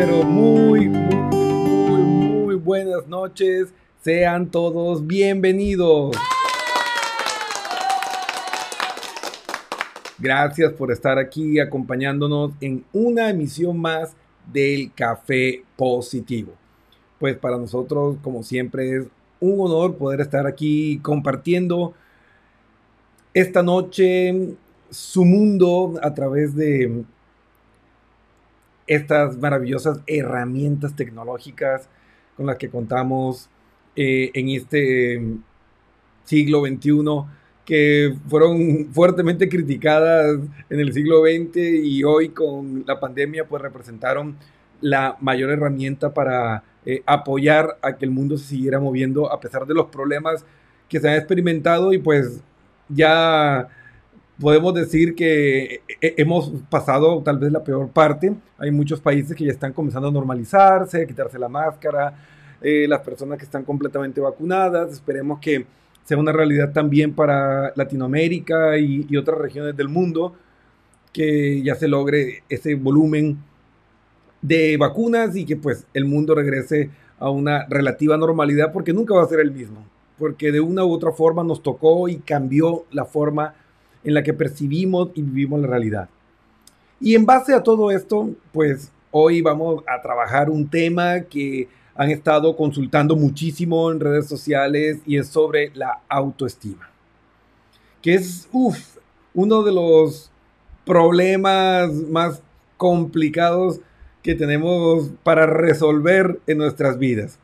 pero muy, muy, muy, buenas noches. Sean todos bienvenidos. Gracias por estar aquí acompañándonos en una emisión más del Café Positivo. Pues para nosotros, como siempre, es un honor poder estar aquí compartiendo esta noche su mundo a través de estas maravillosas herramientas tecnológicas con las que contamos eh, en este siglo XXI que fueron fuertemente criticadas en el siglo XX y hoy con la pandemia pues representaron la mayor herramienta para eh, apoyar a que el mundo se siguiera moviendo a pesar de los problemas que se han experimentado y pues ya podemos decir que hemos pasado tal vez la peor parte. Hay muchos países que ya están comenzando a normalizarse, a quitarse la máscara, eh, las personas que están completamente vacunadas. Esperemos que sea una realidad también para Latinoamérica y, y otras regiones del mundo, que ya se logre ese volumen de vacunas y que pues el mundo regrese a una relativa normalidad porque nunca va a ser el mismo, porque de una u otra forma nos tocó y cambió la forma en la que percibimos y vivimos la realidad. Y en base a todo esto, pues hoy vamos a trabajar un tema que han estado consultando muchísimo en redes sociales y es sobre la autoestima. Que es, uno de los problemas más complicados que tenemos para resolver en nuestras vidas.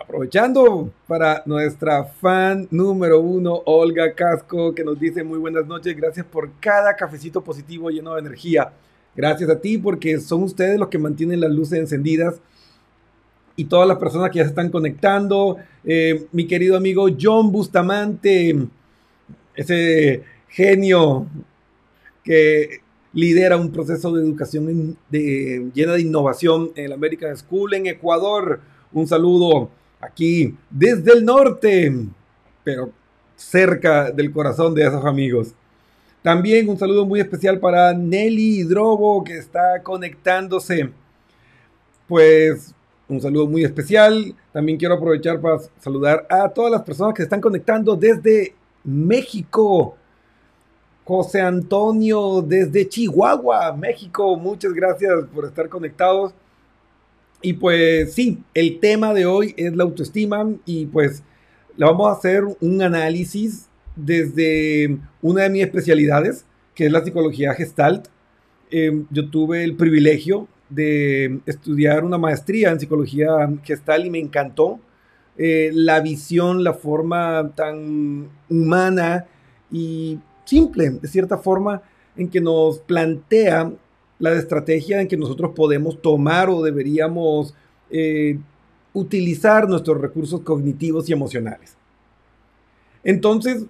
Aprovechando para nuestra fan número uno, Olga Casco, que nos dice muy buenas noches, gracias por cada cafecito positivo lleno de energía. Gracias a ti porque son ustedes los que mantienen las luces encendidas y todas las personas que ya se están conectando. Eh, mi querido amigo John Bustamante, ese genio que lidera un proceso de educación llena de innovación en la American School en Ecuador. Un saludo aquí desde el norte, pero cerca del corazón de esos amigos. También un saludo muy especial para Nelly Hidrobo que está conectándose. Pues un saludo muy especial. También quiero aprovechar para saludar a todas las personas que se están conectando desde México. José Antonio desde Chihuahua, México. Muchas gracias por estar conectados. Y pues sí, el tema de hoy es la autoestima y pues le vamos a hacer un análisis desde una de mis especialidades, que es la psicología gestalt. Em, yo tuve el privilegio de estudiar una maestría en psicología gestal y me encantó eh, la visión, la forma tan humana y simple, de cierta forma, en que nos plantea la estrategia en que nosotros podemos tomar o deberíamos eh, utilizar nuestros recursos cognitivos y emocionales. Entonces,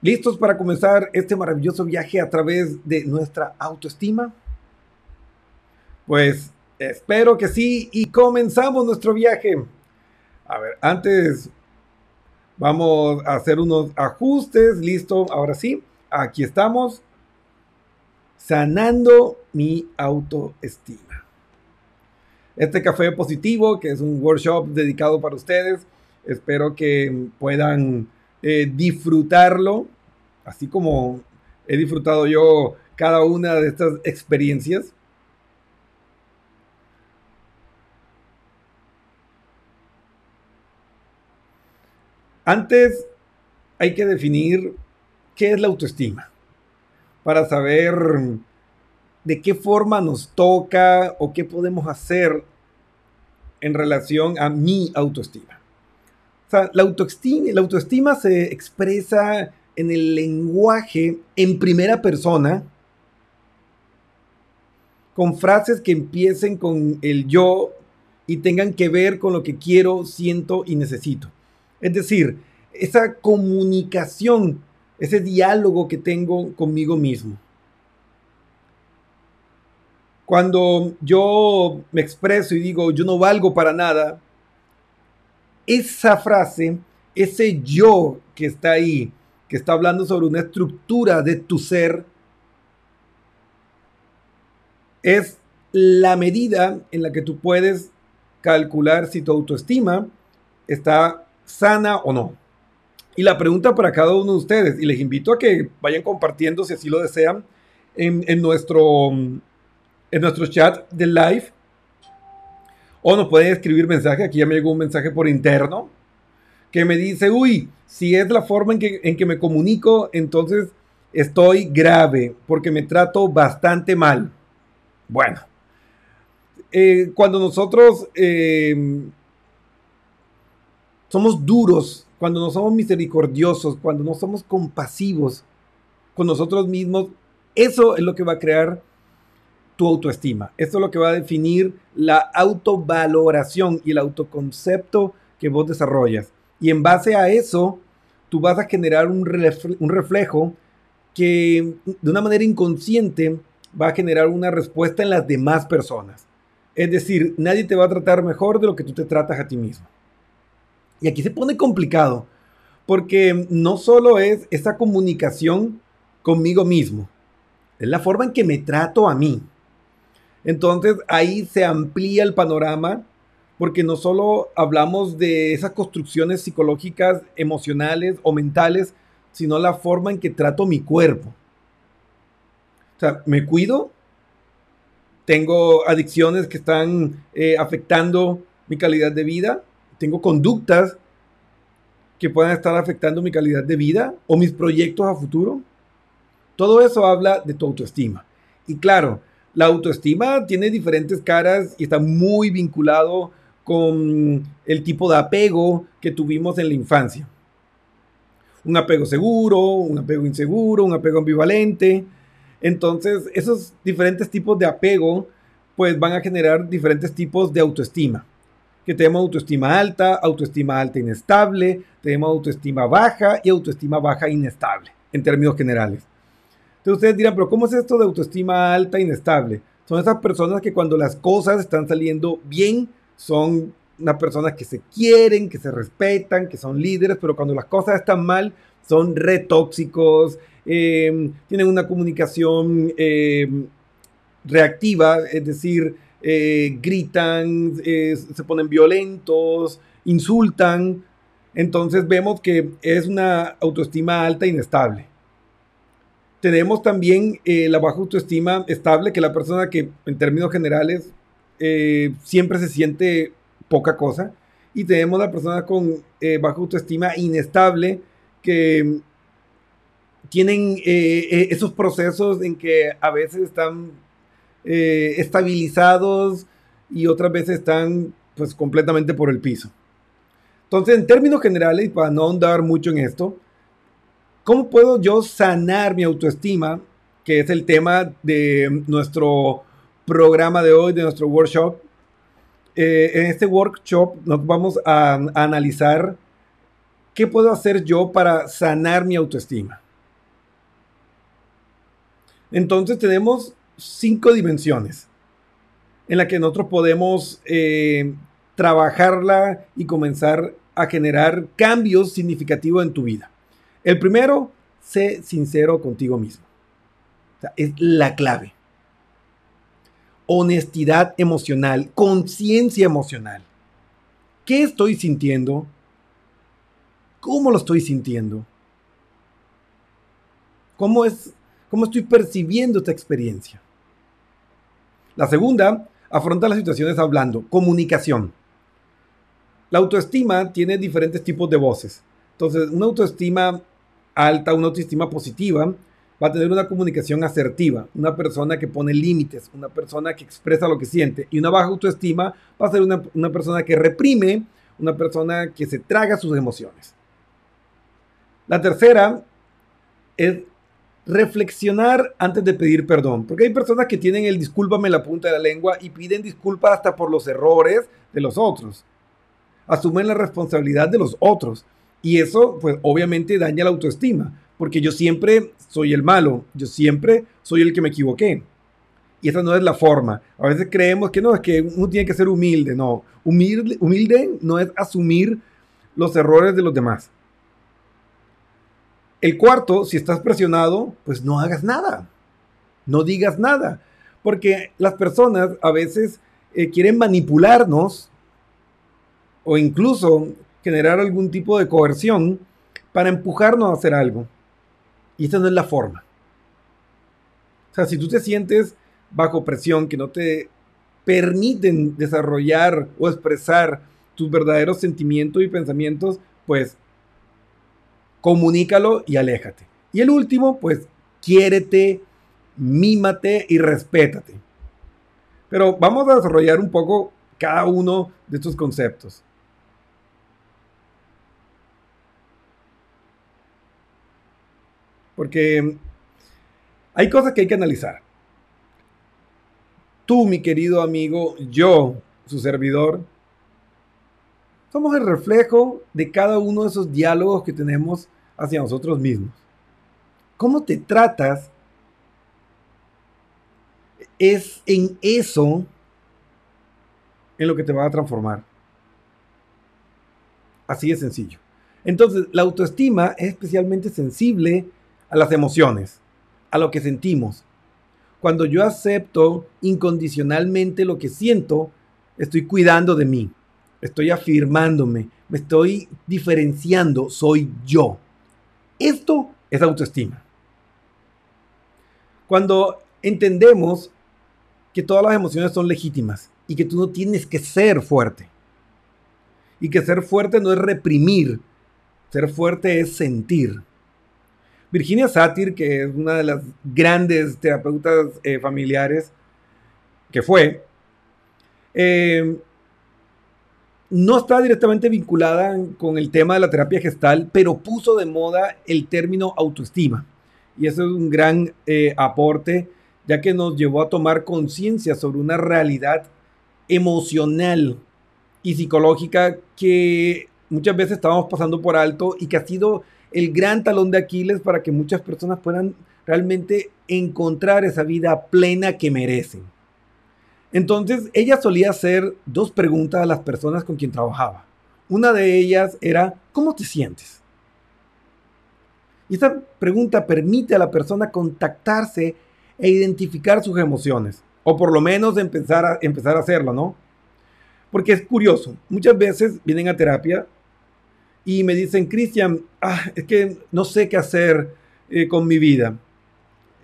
¿listos para comenzar este maravilloso viaje a través de nuestra autoestima? Pues espero que sí y comenzamos nuestro viaje. A ver, antes vamos a hacer unos ajustes. Listo, ahora sí, aquí estamos sanando mi autoestima. Este café positivo, que es un workshop dedicado para ustedes, espero que puedan eh, disfrutarlo, así como he disfrutado yo cada una de estas experiencias. Antes hay que definir qué es la autoestima para saber de qué forma nos toca o qué podemos hacer en relación a mi autoestima. O sea, la autoestima, la autoestima se expresa en el lenguaje en primera persona con frases que empiecen con el yo y tengan que ver con lo que quiero, siento y necesito. Es decir, esa comunicación ese diálogo que tengo conmigo mismo. Cuando yo me expreso y digo, yo no valgo para nada, esa frase, ese yo que está ahí, que está hablando sobre una estructura de tu ser, es la medida en la que tú puedes calcular si tu autoestima está sana o no. Y la pregunta para cada uno de ustedes, y les invito a que vayan compartiendo si así lo desean en, nuestro, en nuestro chat de live. O nos pueden escribir mensaje. Aquí ya me llegó un mensaje por interno que me dice, uy, si es la forma en que, en que me comunico, entonces estoy grave porque me trato bastante mal. Bueno, eh, cuando nosotros eh, somos duros, cuando no somos misericordiosos, cuando no somos compasivos con nosotros mismos, eso es lo que va a crear tu autoestima. Esto es lo que va a definir la autovaloración y el autoconcepto que vos desarrollas. Y en base a eso, tú vas a generar un, reflejo que de una manera inconsciente va a generar una respuesta en las demás personas. Es decir, nadie te va a tratar mejor de lo que tú te tratas a ti mismo. Y aquí se pone complicado, porque no solo es esa comunicación conmigo mismo, es la forma en que me trato a mí. Entonces ahí se amplía el panorama porque no solo hablamos de esas construcciones psicológicas, emocionales o mentales, sino la forma en que trato mi cuerpo. O sea, me cuido, tengo adicciones que están eh, afectando mi calidad de vida, tengo conductas que puedan estar afectando mi calidad de vida o mis proyectos a futuro. Todo eso habla de tu autoestima. Y claro, la autoestima tiene diferentes caras y está muy vinculado con el tipo de apego que tuvimos en la infancia. Un apego seguro, un apego inseguro, un apego ambivalente. Entonces, esos diferentes tipos de apego pues van a generar diferentes tipos de autoestima. Que tenemos autoestima alta, autoestima alta inestable, tenemos autoestima baja y autoestima baja inestable, en términos generales. Entonces ustedes dirán, pero ¿cómo es esto de autoestima alta inestable? Son esas personas que cuando las cosas están saliendo bien, son unas personas que se quieren, que se respetan, que son líderes, pero cuando las cosas están mal, son retóxicos, eh, tienen una comunicación eh, reactiva, es decir, eh, gritan, se ponen violentos, insultan. Entonces vemos que es una autoestima alta e inestable. Tenemos también la baja autoestima estable, que la persona que en términos generales eh, siempre se siente poca cosa. Y tenemos la persona con eh, baja autoestima inestable que tienen eh, esos procesos en que a veces están estabilizados y otras veces están pues completamente por el piso. Entonces, en términos generales, para no ahondar mucho en esto, ¿cómo puedo yo sanar mi autoestima? Que es el tema de nuestro programa de hoy, de nuestro workshop. Eh, en este workshop nos vamos a, analizar qué puedo hacer yo para sanar mi autoestima. Entonces tenemos cinco dimensiones en las que nosotros podemos eh, trabajarla y comenzar a generar cambios significativos en tu vida. El primero, sé sincero contigo mismo. es la clave honestidad emocional, conciencia emocional. ¿Qué estoy sintiendo? ¿Cómo lo estoy sintiendo? ¿Cómo, es, cómo estoy percibiendo esta experiencia? La segunda, afronta las situaciones hablando, comunicación. La autoestima tiene diferentes tipos de voces. Entonces, una autoestima alta, una autoestima positiva, va a tener una comunicación asertiva, una persona que pone límites, una persona que expresa lo que siente. Y una baja autoestima va a ser una, una persona que reprime, una persona que se traga sus emociones. La tercera es reflexionar antes de pedir perdón, porque hay personas que tienen el discúlpame en la punta de la lengua y piden disculpas hasta por los errores de los otros. Asumen la responsabilidad de los otros y eso pues obviamente daña la autoestima porque yo siempre soy el malo, yo siempre soy el que me equivoqué. Y esa no es la forma. A veces creemos que no, es que uno tiene que ser humilde. No, humilde, humilde no es asumir los errores de los demás. El cuarto, si estás presionado, pues no hagas nada. No digas nada. Porque las personas a veces eh, quieren manipularnos o incluso generar algún tipo de coerción para empujarnos a hacer algo. Y esa no es la forma. O sea, si tú te sientes bajo presión que no te permiten desarrollar o expresar tus verdaderos sentimientos y pensamientos, pues comunícalo y aléjate. Y el último, pues quiérete, mímate y respétate. Pero vamos a desarrollar un poco cada uno de estos conceptos. Porque hay cosas que hay que analizar. Tú, mi querido amigo, yo, su servidor, somos el reflejo de cada uno de esos diálogos que tenemos hacia nosotros mismos. ¿Cómo te tratas? Es en eso en lo que te va a transformar. Así de sencillo. Entonces, la autoestima es especialmente sensible a las emociones, a lo que sentimos. Cuando yo acepto incondicionalmente lo que siento, estoy cuidando de mí, estoy afirmándome, me estoy diferenciando, soy yo. Esto es autoestima. Cuando entendemos que todas las emociones son legítimas y que tú no tienes que ser fuerte. Y que ser fuerte no es reprimir, ser fuerte es sentir. Virginia Satir, que es una de las grandes terapeutas eh, familiares que fue, eh, no está directamente vinculada con el tema de la terapia gestal, pero puso de moda el término autoestima. Y eso es un gran eh, aporte, ya que nos llevó a tomar conciencia sobre una realidad emocional y psicológica que muchas veces estábamos pasando por alto y que ha sido el gran talón de Aquiles para que muchas personas puedan realmente encontrar esa vida plena que merecen. Entonces, ella solía hacer dos preguntas a las personas con quien trabajaba. Una de ellas era, ¿cómo te sientes? Y esta pregunta permite a la persona contactarse e identificar sus emociones, o por lo menos empezar a, empezar a hacerlo, ¿no? Porque es curioso, muchas veces vienen a terapia y me dicen, Cristian, ah, es que no sé qué hacer eh, con mi vida.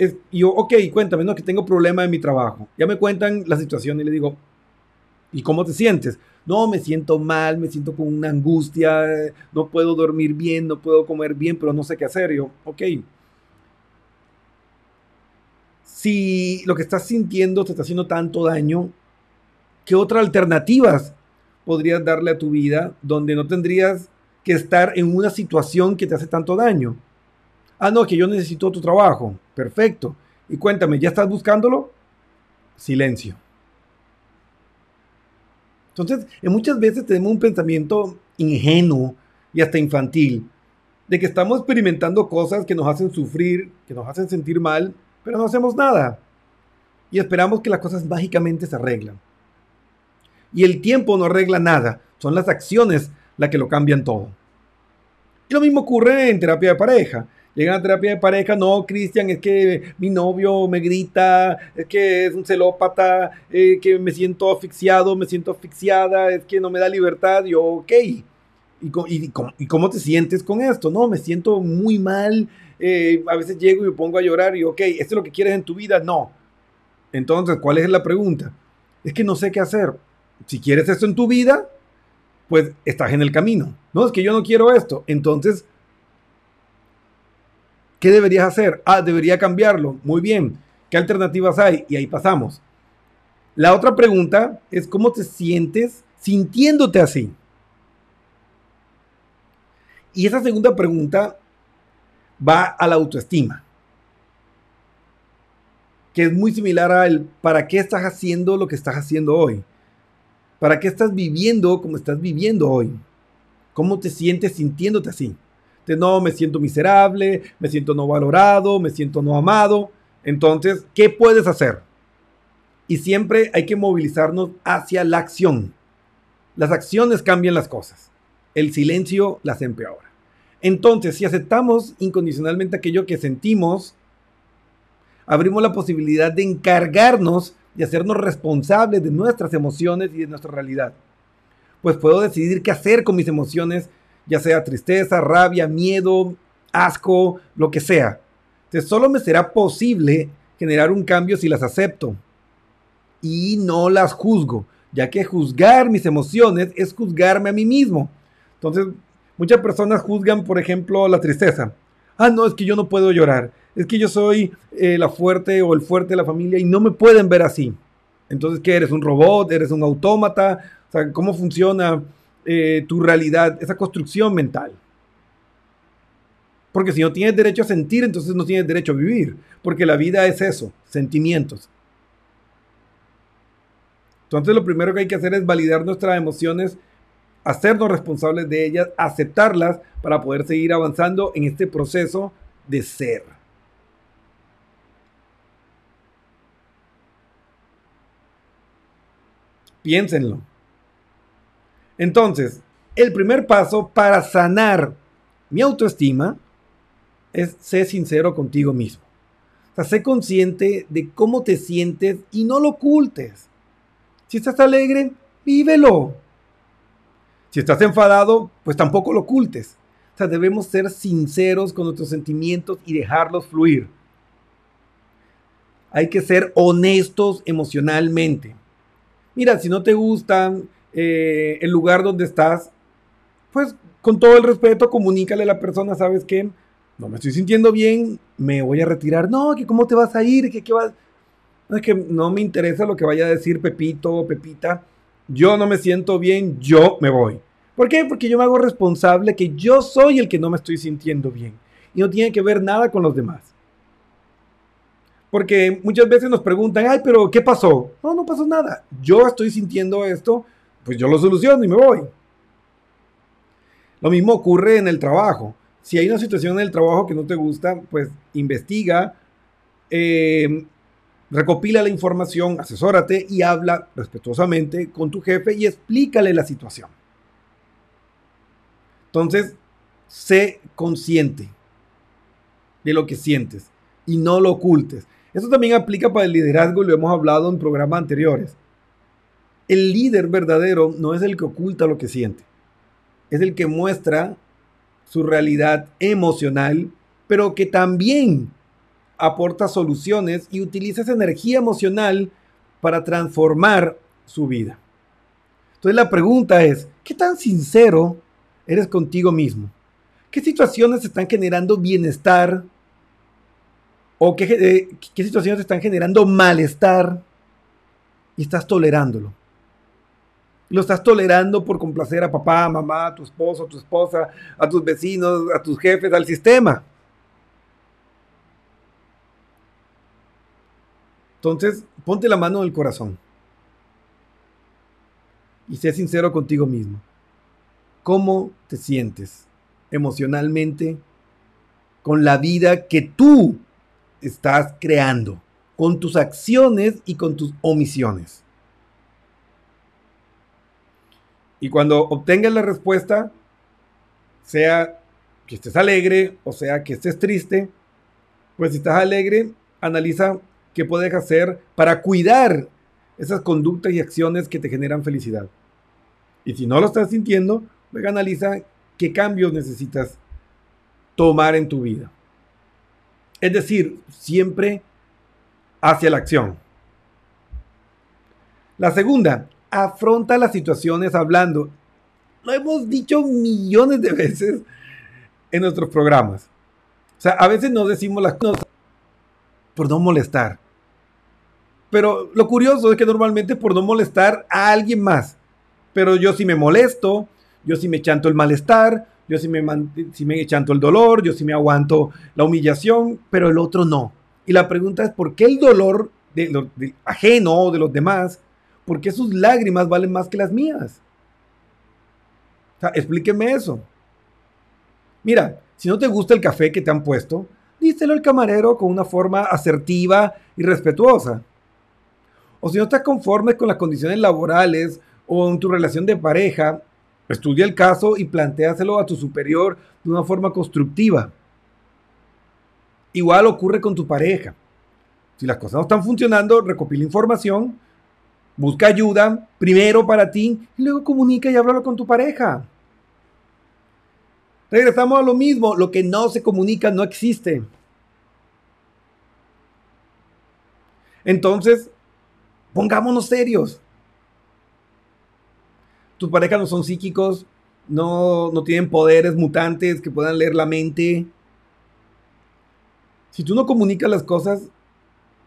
Es, yo, ok, cuéntame, no, que tengo problema en mi trabajo. Ya me cuentan la situación y le digo, ¿y cómo te sientes? No, me siento mal, me siento con una angustia, no puedo dormir bien, no puedo comer bien, pero no sé qué hacer. yo, ok. Si lo que estás sintiendo te está haciendo tanto daño, ¿qué otras alternativas podrías darle a tu vida donde no tendrías que estar en una situación que te hace tanto daño. Ah, no, que yo necesito tu trabajo. Perfecto. Y cuéntame, ¿ya estás buscándolo? Silencio. Entonces, muchas veces tenemos un pensamiento ingenuo y hasta infantil de que estamos experimentando cosas que nos hacen sufrir, que nos hacen sentir mal, pero no hacemos nada. Y esperamos que las cosas mágicamente se arreglan. Y el tiempo no arregla nada, son las acciones la que lo cambian todo. Y lo mismo ocurre en terapia de pareja. Llegan a terapia de pareja, no, Cristian, es que mi novio me grita, es que es un celópata, eh, que me siento asfixiado, me siento asfixiada, es que no me da libertad. Yo, ok. ¿Y, y, cómo te sientes con esto? No, me siento muy mal. Eh, a veces llego y me pongo a llorar y, ok, ¿esto es lo que quieres en tu vida? No. Entonces, ¿cuál es la pregunta? Es que no sé qué hacer. Si quieres esto en tu vida, pues estás en el camino. No, es que yo no quiero esto. Entonces, ¿qué deberías hacer? Ah, debería cambiarlo. Muy bien. ¿Qué alternativas hay? Y ahí pasamos. La otra pregunta es cómo te sientes sintiéndote así. Y esa segunda pregunta va a la autoestima, que es muy similar al para qué estás haciendo lo que estás haciendo hoy. ¿Para qué estás viviendo como estás viviendo hoy? ¿Cómo te sientes sintiéndote así? De no, me siento miserable, me siento no valorado, me siento no amado. Entonces, ¿qué puedes hacer? Y siempre hay que movilizarnos hacia la acción. Las acciones cambian las cosas. El silencio las empeora. Entonces, si aceptamos incondicionalmente aquello que sentimos, abrimos la posibilidad de encargarnos y hacernos responsables de nuestras emociones y de nuestra realidad. Pues puedo decidir qué hacer con mis emociones, ya sea tristeza, rabia, miedo, asco, lo que sea. Entonces solo me será posible generar un cambio si las acepto y no las juzgo, ya que juzgar mis emociones es juzgarme a mí mismo. Entonces, muchas personas juzgan, por ejemplo, la tristeza. Ah, no, es que yo no puedo llorar es que yo soy eh, la fuerte o el fuerte de la familia y no me pueden ver así. Entonces, ¿qué eres? ¿Un robot? ¿Eres un autómata? O sea, ¿cómo funciona eh, tu realidad, esa construcción mental? Porque si no tienes derecho a sentir, entonces no tienes derecho a vivir. Porque la vida es eso, sentimientos. Entonces lo primero que hay que hacer es validar nuestras emociones, hacernos responsables de ellas, aceptarlas para poder seguir avanzando en este proceso de ser. Piénsenlo. Entonces, el primer paso para sanar mi autoestima es ser sincero contigo mismo. O sea, sé consciente de cómo te sientes y no lo ocultes. Si estás alegre, vívelo. Si estás enfadado, pues tampoco lo ocultes. O sea, debemos ser sinceros con nuestros sentimientos y dejarlos fluir. Hay que ser honestos emocionalmente mira, si no te gusta eh, el lugar donde estás, pues con todo el respeto, comunícale a la persona, ¿sabes qué? No me estoy sintiendo bien, me voy a retirar. No, que cómo te vas a ir, que qué vas... No, es que no me interesa lo que vaya a decir Pepito o Pepita. Yo no me siento bien, yo me voy. ¿Por qué? Porque yo me hago responsable que yo soy el que no me estoy sintiendo bien. Y no tiene que ver nada con los demás. Porque muchas veces nos preguntan, ay, pero ¿qué pasó? No, no pasó nada. Yo estoy sintiendo esto, pues yo lo soluciono y me voy. Lo mismo ocurre en el trabajo. Si hay una situación en el trabajo que no te gusta, pues investiga, eh, recopila la información, asesórate y habla respetuosamente con tu jefe y explícale la situación. Entonces, sé consciente de lo que sientes y no lo ocultes. Esto también aplica para el liderazgo lo hemos hablado en programas anteriores. El líder verdadero no es el que oculta lo que siente, es el que muestra su realidad emocional, pero que también aporta soluciones y utiliza esa energía emocional para transformar su vida. Entonces la pregunta es, ¿qué tan sincero eres contigo mismo? ¿Qué situaciones están generando bienestar o eh, qué, situaciones están generando malestar y estás tolerándolo. Lo estás tolerando por complacer a papá, mamá, a tu esposo, a tu esposa, a tus vecinos, a tus jefes, al sistema. Entonces, ponte la mano en el corazón y sé sincero contigo mismo. ¿Cómo te sientes emocionalmente con la vida que tú estás creando con tus acciones y con tus omisiones. Y cuando obtengas la respuesta, sea que estés alegre o sea que estés triste, pues si estás alegre, analiza qué puedes hacer para cuidar esas conductas y acciones que te generan felicidad. Y si no lo estás sintiendo, pues analiza qué cambios necesitas tomar en tu vida. Es decir, siempre hacia la acción. La segunda, afronta las situaciones hablando. Lo hemos dicho millones de veces en nuestros programas. O sea, a veces no decimos las cosas por no molestar. Pero lo curioso es que normalmente por no molestar a alguien más. Pero yo sí me molesto, yo sí me chanto el malestar, yo sí me, sí chanto el dolor, yo sí me aguanto la humillación, pero el otro no. Y la pregunta es, ¿por qué el dolor de ajeno de los demás, por qué sus lágrimas valen más que las mías? Explíqueme eso. Mira, si no te gusta el café que te han puesto, díselo al camarero con una forma asertiva y respetuosa. O si no estás conforme con las condiciones laborales o en tu relación de pareja, Estudia el caso y planteaselo a tu superior de una forma constructiva. Igual ocurre con tu pareja. Si las cosas no están funcionando, recopila información, busca ayuda, primero para ti, y luego comunica y háblalo con tu pareja. Regresamos a lo mismo, lo que no se comunica no existe. Entonces, pongámonos serios. Tus parejas no son psíquicos, no, no tienen poderes mutantes que puedan leer la mente. Si tú no comunicas las cosas,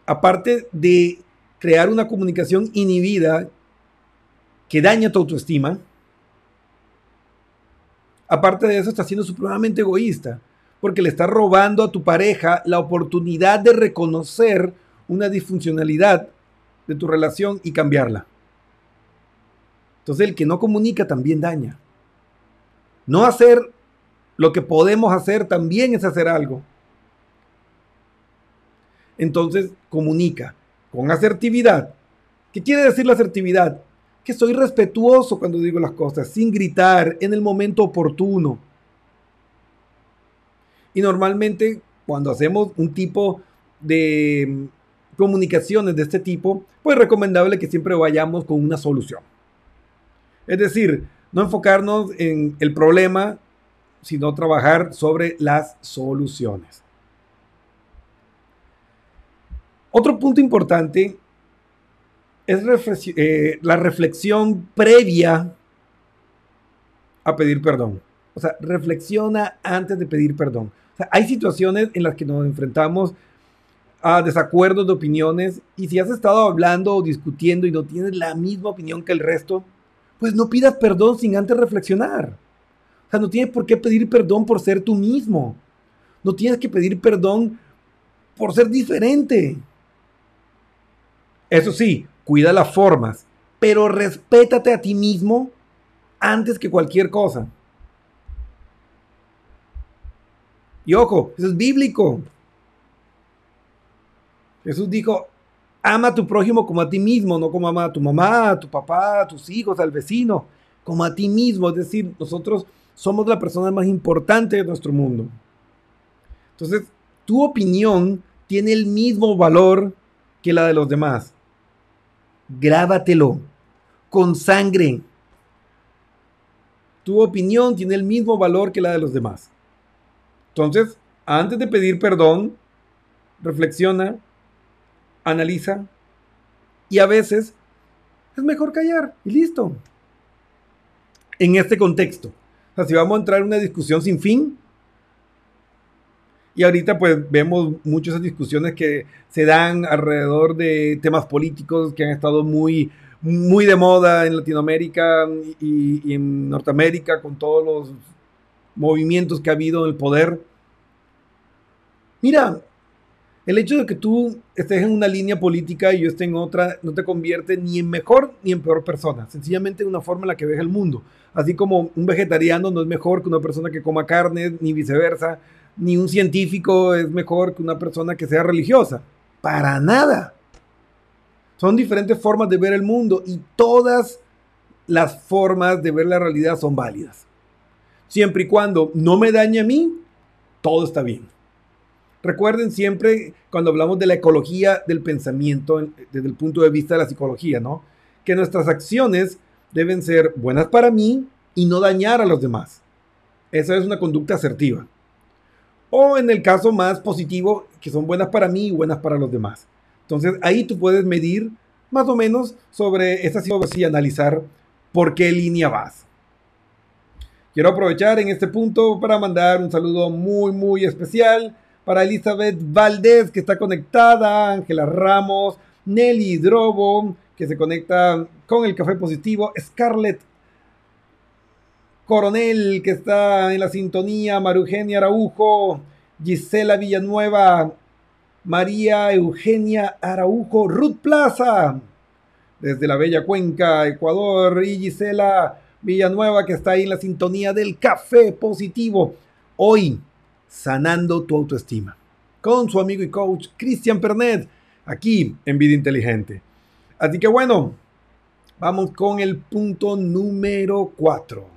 aparte de crear una comunicación inhibida que daña tu autoestima, aparte de eso estás siendo supremamente egoísta, porque le estás robando a tu pareja la oportunidad de reconocer una disfuncionalidad de tu relación y cambiarla. Entonces el que no comunica también daña. No hacer lo que podemos hacer también es hacer algo. Entonces comunica con asertividad. ¿Qué quiere decir la asertividad? Que soy respetuoso cuando digo las cosas, sin gritar, en el momento oportuno. Y normalmente cuando hacemos un tipo de comunicaciones de este tipo, pues recomendable que siempre vayamos con una solución. Es decir, no enfocarnos en el problema, sino trabajar sobre las soluciones. Otro punto importante es eh, la reflexión previa a pedir perdón. O sea, reflexiona antes de pedir perdón. hay situaciones en las que nos enfrentamos a desacuerdos de opiniones y si has estado hablando o discutiendo y no tienes la misma opinión que el resto, pues no pidas perdón sin antes reflexionar. O sea, no tienes por qué pedir perdón por ser tú mismo. No tienes que pedir perdón por ser diferente. Eso sí, cuida las formas, pero respétate a ti mismo antes que cualquier cosa. Y ojo, eso es bíblico. Jesús dijo, ama a tu prójimo como a ti mismo, no como ama a tu mamá, a tu papá, a tus hijos, al vecino, como a ti mismo. Es decir, nosotros somos la persona más importante de nuestro mundo. Entonces, tu opinión tiene el mismo valor que la de los demás. Grábatelo con sangre. Tu opinión tiene el mismo valor que la de los demás. Entonces, antes de pedir perdón, reflexiona, analiza y a veces es mejor callar y listo. En este contexto. O sea, si vamos a entrar en una discusión sin fin, y ahorita pues vemos muchas discusiones que se dan alrededor de temas políticos que han estado muy, muy de moda en Latinoamérica y, en Norteamérica con todos los movimientos que ha habido en el poder. Mira, el hecho de que tú estés en una línea política y yo esté en otra no te convierte ni en mejor ni en peor persona. Sencillamente una forma en la que ves el mundo. Así como un vegetariano no es mejor que una persona que coma carne, ni viceversa, ni un científico es mejor que una persona que sea religiosa. Para nada. Son diferentes formas de ver el mundo y todas las formas de ver la realidad son válidas. Siempre y cuando no me dañe a mí, todo está bien. Recuerden siempre cuando hablamos de la ecología del pensamiento desde el punto de vista de la psicología, ¿no? Que nuestras acciones deben ser buenas para mí y no dañar a los demás. Esa es una conducta asertiva. O en el caso más positivo, que son buenas para mí y buenas para los demás. Entonces ahí tú puedes medir más o menos sobre esta situación y analizar por qué línea vas. Quiero aprovechar en este punto para mandar un saludo muy, muy especial para Elizabeth Valdés, que está conectada, Ángela Ramos, Nelly Drobo, que se conecta con el café positivo, Scarlett Coronel, que está en la sintonía, Marugenia Araujo, Gisela Villanueva, María Eugenia Araujo, Ruth Plaza, desde la Bella Cuenca, Ecuador, y Gisela Villanueva, que está ahí en la sintonía del café positivo. Hoy, sanando tu autoestima. Con su amigo y coach Cristian Pernet, aquí en Vida Inteligente. Así que bueno, vamos con el punto número 4.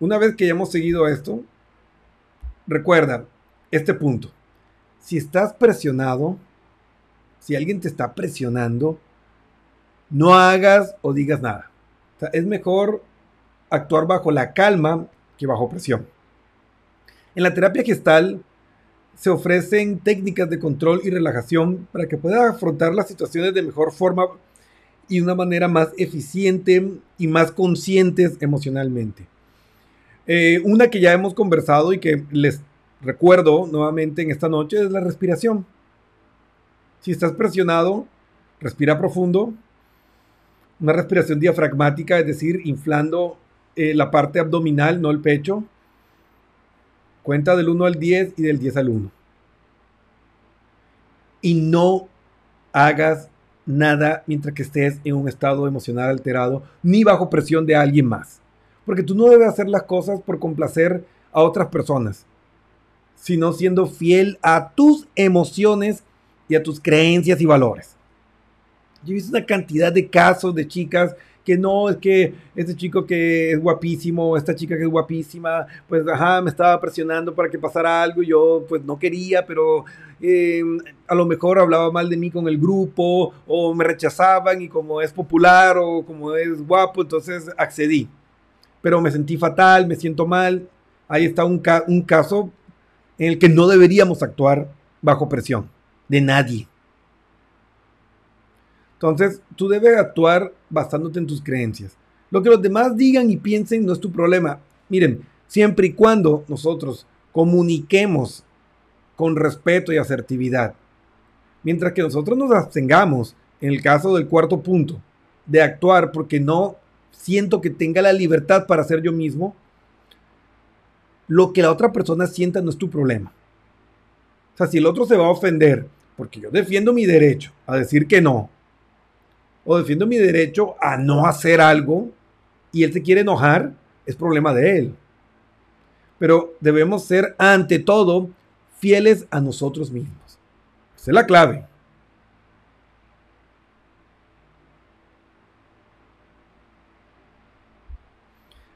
Una vez que hayamos seguido esto, recuerda este punto. Si estás presionado, si alguien te está presionando, no hagas o digas nada. es mejor actuar bajo la calma que bajo presión. En la terapia gestal se ofrecen técnicas de control y relajación para que puedas afrontar las situaciones de mejor forma y de una manera más eficiente y más conscientes emocionalmente. Eh, una que ya hemos conversado y que les recuerdo nuevamente en esta noche es la respiración. Si estás presionado, respira profundo. Una respiración diafragmática, es decir, inflando eh, la parte abdominal, no el pecho. Cuenta del 1 al 10 y del 10 al 1. Y no hagas nada mientras que estés en un estado emocional alterado ni bajo presión de alguien más. Porque tú no debes hacer las cosas por complacer a otras personas, sino siendo fiel a tus emociones y a tus creencias y valores. Yo he visto una cantidad de casos de chicas que no, es que este chico que es guapísimo, esta chica que es guapísima, pues ajá, me estaba presionando para que pasara algo, y yo pues no quería, pero eh, a lo mejor hablaba mal de mí con el grupo, o me rechazaban y como es popular o como es guapo, entonces accedí. Pero me sentí fatal, me siento mal. Ahí está un, un caso en el que no deberíamos actuar bajo presión de nadie. Entonces, tú debes actuar basándote en tus creencias. Lo que los demás digan y piensen no es tu problema. Miren, siempre y cuando nosotros comuniquemos con respeto y asertividad, mientras que nosotros nos abstengamos, en el caso del cuarto punto, de actuar porque no siento que tenga la libertad para ser yo mismo, lo que la otra persona sienta no es tu problema. O sea, si el otro se va a ofender porque yo defiendo mi derecho a decir que no, o defiendo mi derecho a no hacer algo y él se quiere enojar, es problema de él. Pero debemos ser ante todo fieles a nosotros mismos. Esa es la clave.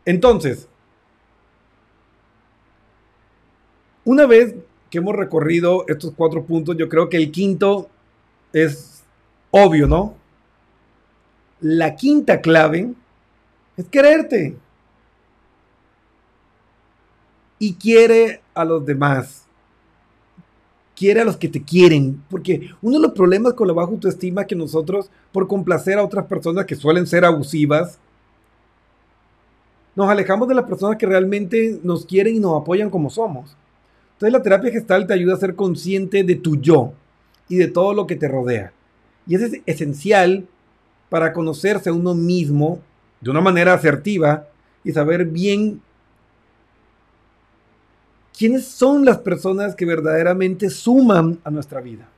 Entonces, una vez que hemos recorrido estos cuatro puntos, yo creo que el quinto es obvio, ¿no? La quinta clave es quererte. Y quiere a los demás. Quiere a los que te quieren. Porque uno de los problemas con la baja autoestima es que nosotros, por complacer a otras personas que suelen ser abusivas, nos alejamos de las personas que realmente nos quieren y nos apoyan como somos. Entonces la terapia gestal te ayuda a ser consciente de tu yo y de todo lo que te rodea. Y eso es esencial para conocerse a uno mismo de una manera asertiva y saber bien quiénes son las personas que verdaderamente suman a nuestra vida.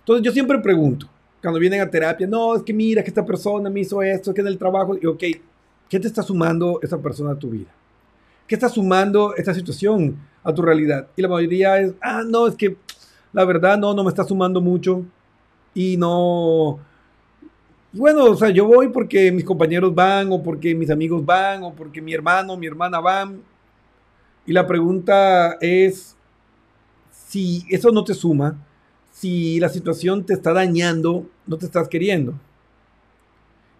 Entonces yo siempre pregunto, cuando vienen a terapia, no, es que mira que esta persona me hizo esto, que en el trabajo, y ok, ¿qué te está sumando esa persona a tu vida? ¿Qué está sumando esta situación a tu realidad? Y la mayoría es, ah, no, es que la verdad no, no me está sumando mucho y no, bueno, o sea, yo voy porque mis compañeros van, o porque mis amigos van, o porque mi hermano, mi hermana van. Y la pregunta es, si eso no te suma, si la situación te está dañando, no te estás queriendo.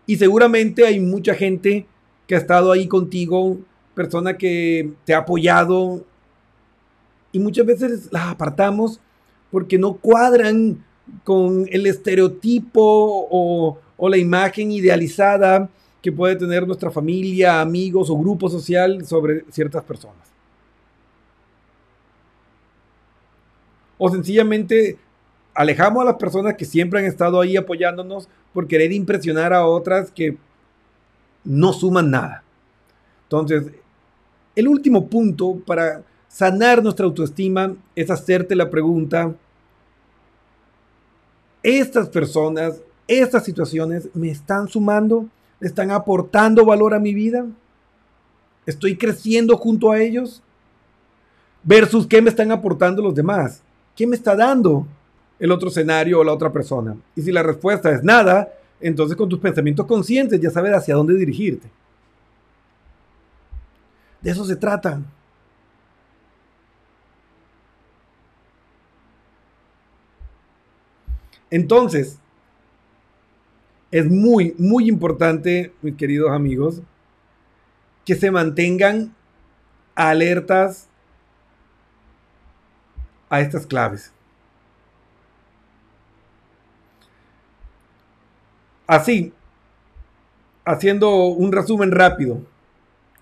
Y seguramente hay mucha gente que ha estado ahí contigo, persona que te ha apoyado, y muchas veces las apartamos porque no cuadran con el estereotipo o, la imagen idealizada que puede tener nuestra familia, amigos o grupo social sobre ciertas personas. O sencillamente alejamos a las personas que siempre han estado ahí apoyándonos por querer impresionar a otras que no suman nada. Entonces, el último punto para sanar nuestra autoestima es hacerte la pregunta, ¿estas personas estas situaciones me están sumando, están aportando valor a mi vida, estoy creciendo junto a ellos, versus qué me están aportando los demás, qué me está dando el otro escenario o la otra persona. Y si la respuesta es nada, entonces con tus pensamientos conscientes ya sabes hacia dónde dirigirte. De eso se trata. Entonces, es muy, muy importante, mis queridos amigos, que se mantengan alertas a estas claves. Así, haciendo un resumen rápido,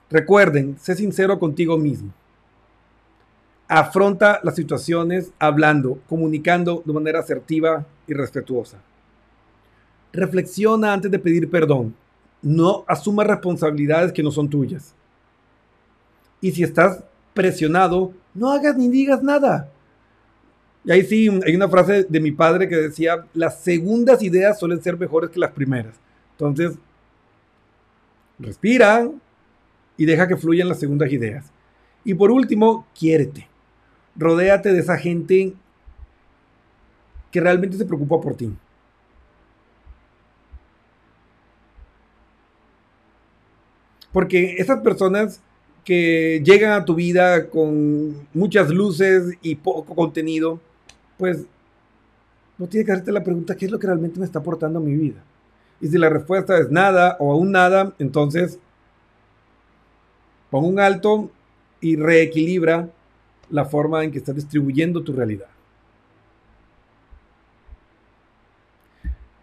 recuerden, sé sincero contigo mismo. Afronta las situaciones hablando, comunicando de manera asertiva y respetuosa. Reflexiona antes de pedir perdón. No asuma responsabilidades que no son tuyas. Y si estás presionado, no hagas ni digas nada. Y ahí sí, hay una frase de mi padre que decía, las segundas ideas suelen ser mejores que las primeras. Entonces, respira y deja que fluyan las segundas ideas. Y por último, quiérete. Rodéate de esa gente que realmente se preocupa por ti. Porque esas personas que llegan a tu vida con muchas luces y poco contenido, pues no tiene que hacerte la pregunta, ¿qué es lo que realmente me está aportando a mi vida? Y si la respuesta es nada o aún nada, entonces pon un alto y reequilibra la forma en que estás distribuyendo tu realidad.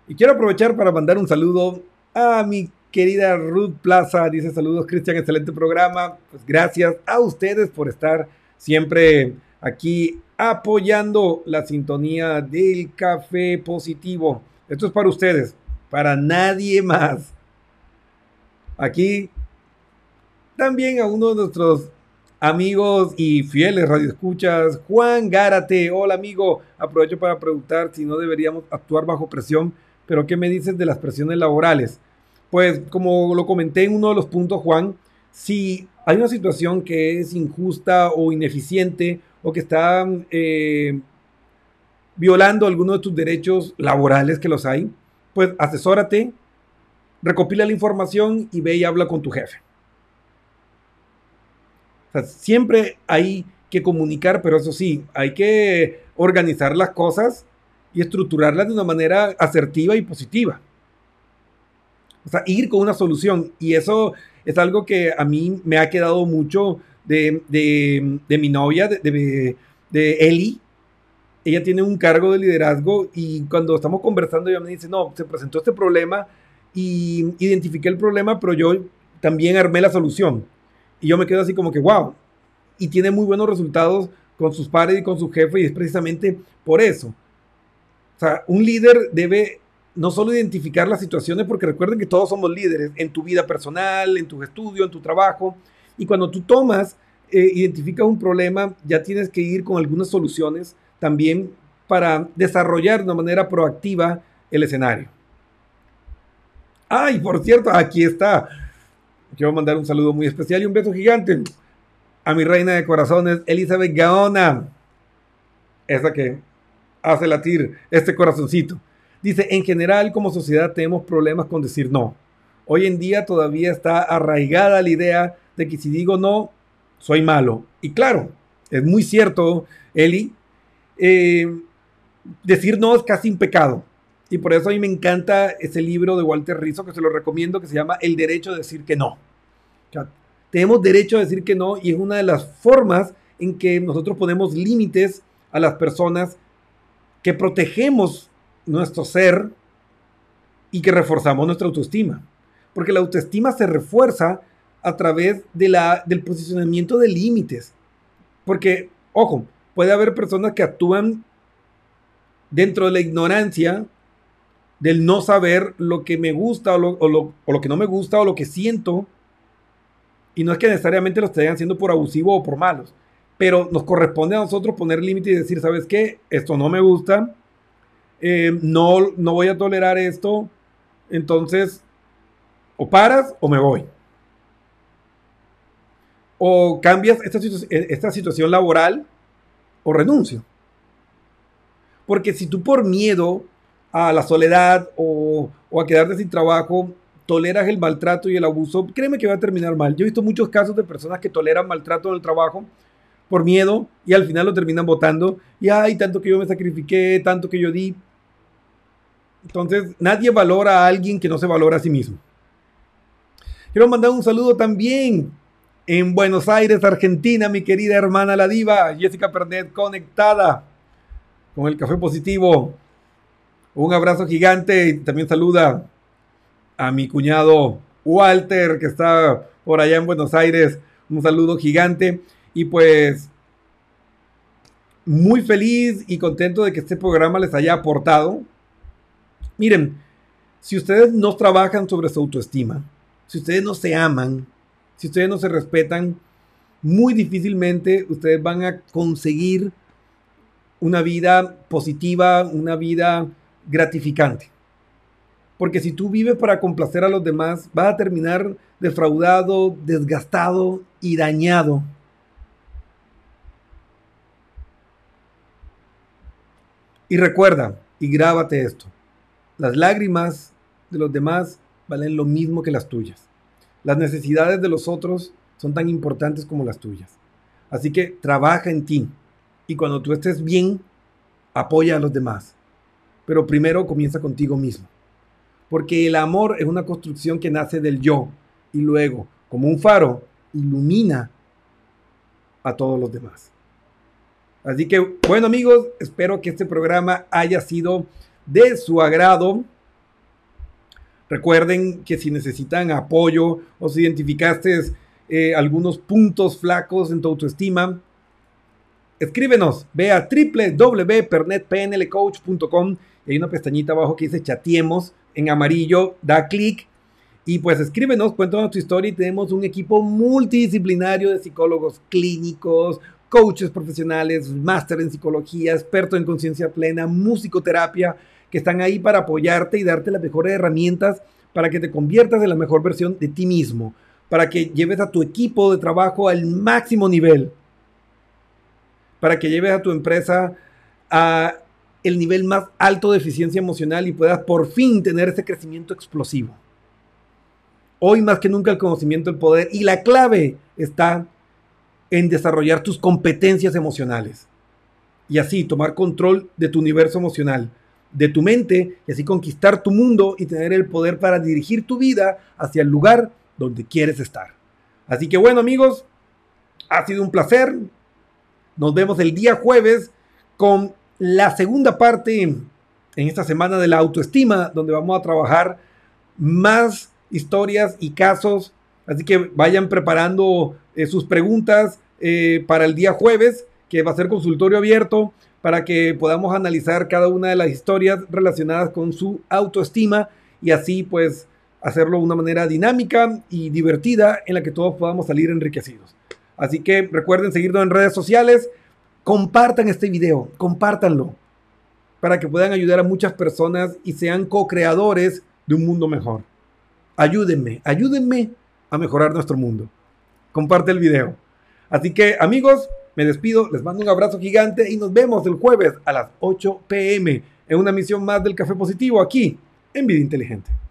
Y quiero aprovechar para mandar un saludo a mi querida Ruth Plaza. Dice saludos Cristian, excelente programa. Pues gracias a ustedes por estar siempre aquí apoyando la sintonía del café positivo. Esto es para ustedes, para nadie más. Aquí también a uno de nuestros amigos y fieles radioescuchas, Juan Gárate. Hola amigo, aprovecho para preguntar si no deberíamos actuar bajo presión pero ¿qué me dices de las presiones laborales? Pues como lo comenté en uno de los puntos, Juan, si hay una situación que es injusta o ineficiente o que está eh, violando alguno de tus derechos laborales que los hay, pues asesórate, recopila la información y ve y habla con tu jefe. O sea, siempre hay que comunicar, pero eso sí, hay que organizar las cosas y estructurarlas de una manera asertiva y positiva. O sea, ir con una solución. Y eso es algo que a mí me ha quedado mucho de, mi novia, de, de, Eli. Ella tiene un cargo de liderazgo y cuando estamos conversando ella me dice, no, se presentó este problema y identifiqué el problema, pero yo también armé la solución. Y yo me quedo así como que, wow. Y tiene muy buenos resultados con sus pares y con su jefe y es precisamente por eso. O sea, un líder debe no solo identificar las situaciones, porque recuerden que todos somos líderes en tu vida personal, en tu estudio, en tu trabajo, y cuando tú tomas, eh, identificas un problema, ya tienes que ir con algunas soluciones también para desarrollar de una manera proactiva el escenario. Ay, por cierto, aquí está. Quiero mandar un saludo muy especial y un beso gigante a mi reina de corazones, Elizabeth Gaona. Esa que hace latir este corazoncito. Dice, en general como sociedad tenemos problemas con decir no. Hoy en día todavía está arraigada la idea de que si digo no, soy malo. Y claro, es muy cierto, Eli, eh, decir no es casi un pecado. Y por eso a mí me encanta ese libro de Walter Rizzo que se lo recomiendo, que se llama El derecho a decir que no. tenemos derecho a decir que no y es una de las formas en que nosotros ponemos límites a las personas que protegemos nuestro ser y que reforzamos nuestra autoestima. Porque la autoestima se refuerza a través de la, del posicionamiento de límites. Porque, ojo, puede haber personas que actúan dentro de la ignorancia del no saber lo que me gusta o lo, o lo, que no me gusta o lo que siento. Y no es que necesariamente lo estén haciendo por abusivo o por malos, pero nos corresponde a nosotros poner límites y decir, ¿sabes qué? Esto no me gusta, eh, no, no voy a tolerar esto, entonces o paras o me voy. O cambias esta, esta situación laboral o renuncio. Porque si tú por miedo a la soledad o, o, a quedarte sin trabajo toleras el maltrato y el abuso, créeme que va a terminar mal. Yo he visto muchos casos de personas que toleran maltrato en el trabajo por miedo y al final lo terminan votando. Y ay, tanto que yo me sacrifiqué, tanto que yo di. Entonces, nadie valora a alguien que no se valora a sí mismo. Quiero mandar un saludo también en Buenos Aires, Argentina, mi querida hermana la diva, Jessica Pernet, conectada con el café positivo. Un abrazo gigante y también saluda a mi cuñado Walter, que está por allá en Buenos Aires. Un saludo gigante. Y pues muy feliz y contento de que este programa les haya aportado. Miren, si ustedes no trabajan sobre su autoestima, si ustedes no se aman, si ustedes no se respetan, muy difícilmente ustedes van a conseguir una vida positiva, una vida gratificante. Porque si tú vives para complacer a los demás, vas a terminar defraudado, desgastado y dañado. Y recuerda, y grábate esto, las lágrimas de los demás valen lo mismo que las tuyas. Las necesidades de los otros son tan importantes como las tuyas. Así que trabaja en ti y cuando tú estés bien, apoya a los demás. Pero primero comienza contigo mismo. Porque el amor es una construcción que nace del yo y luego, como un faro, ilumina a todos los demás. Así que, bueno amigos, espero que este programa haya sido de su agrado. Recuerden que si necesitan apoyo o si identificaste eh, algunos puntos flacos en tu autoestima, escríbenos. Ve a www.pernetpnlcoach.com y hay una pestañita abajo que dice chatiemos en amarillo. Da clic y pues escríbenos, cuéntanos tu historia y tenemos un equipo multidisciplinario de psicólogos clínicos, coaches profesionales, máster en psicología, experto en conciencia plena, musicoterapia, que están ahí para apoyarte y darte las mejores herramientas para que te conviertas en la mejor versión de ti mismo, para que lleves a tu equipo de trabajo al máximo nivel, para que lleves a tu empresa a el nivel más alto de eficiencia emocional y puedas por fin tener ese crecimiento explosivo. Hoy más que nunca el conocimiento, el poder y la clave está en desarrollar tus competencias emocionales y así tomar control de tu universo emocional, de tu mente y así conquistar tu mundo y tener el poder para dirigir tu vida hacia el lugar donde quieres estar. Así que bueno amigos, ha sido un placer. Nos vemos el día jueves con la segunda parte en esta semana de la autoestima, donde vamos a trabajar más historias y casos. Así que vayan preparando eh, sus preguntas eh, para el día jueves, que va a ser consultorio abierto, para que podamos analizar cada una de las historias relacionadas con su autoestima y así pues hacerlo de una manera dinámica y divertida en la que todos podamos salir enriquecidos. Así que recuerden seguirnos en redes sociales, compartan este video, compártanlo para que puedan ayudar a muchas personas y sean co-creadores de un mundo mejor. Ayúdenme, ayúdenme a mejorar nuestro mundo. Comparte el video. Así que amigos, me despido, les mando un abrazo gigante y nos vemos el jueves a las 8 pm en una misión más del Café Positivo aquí en Vida Inteligente.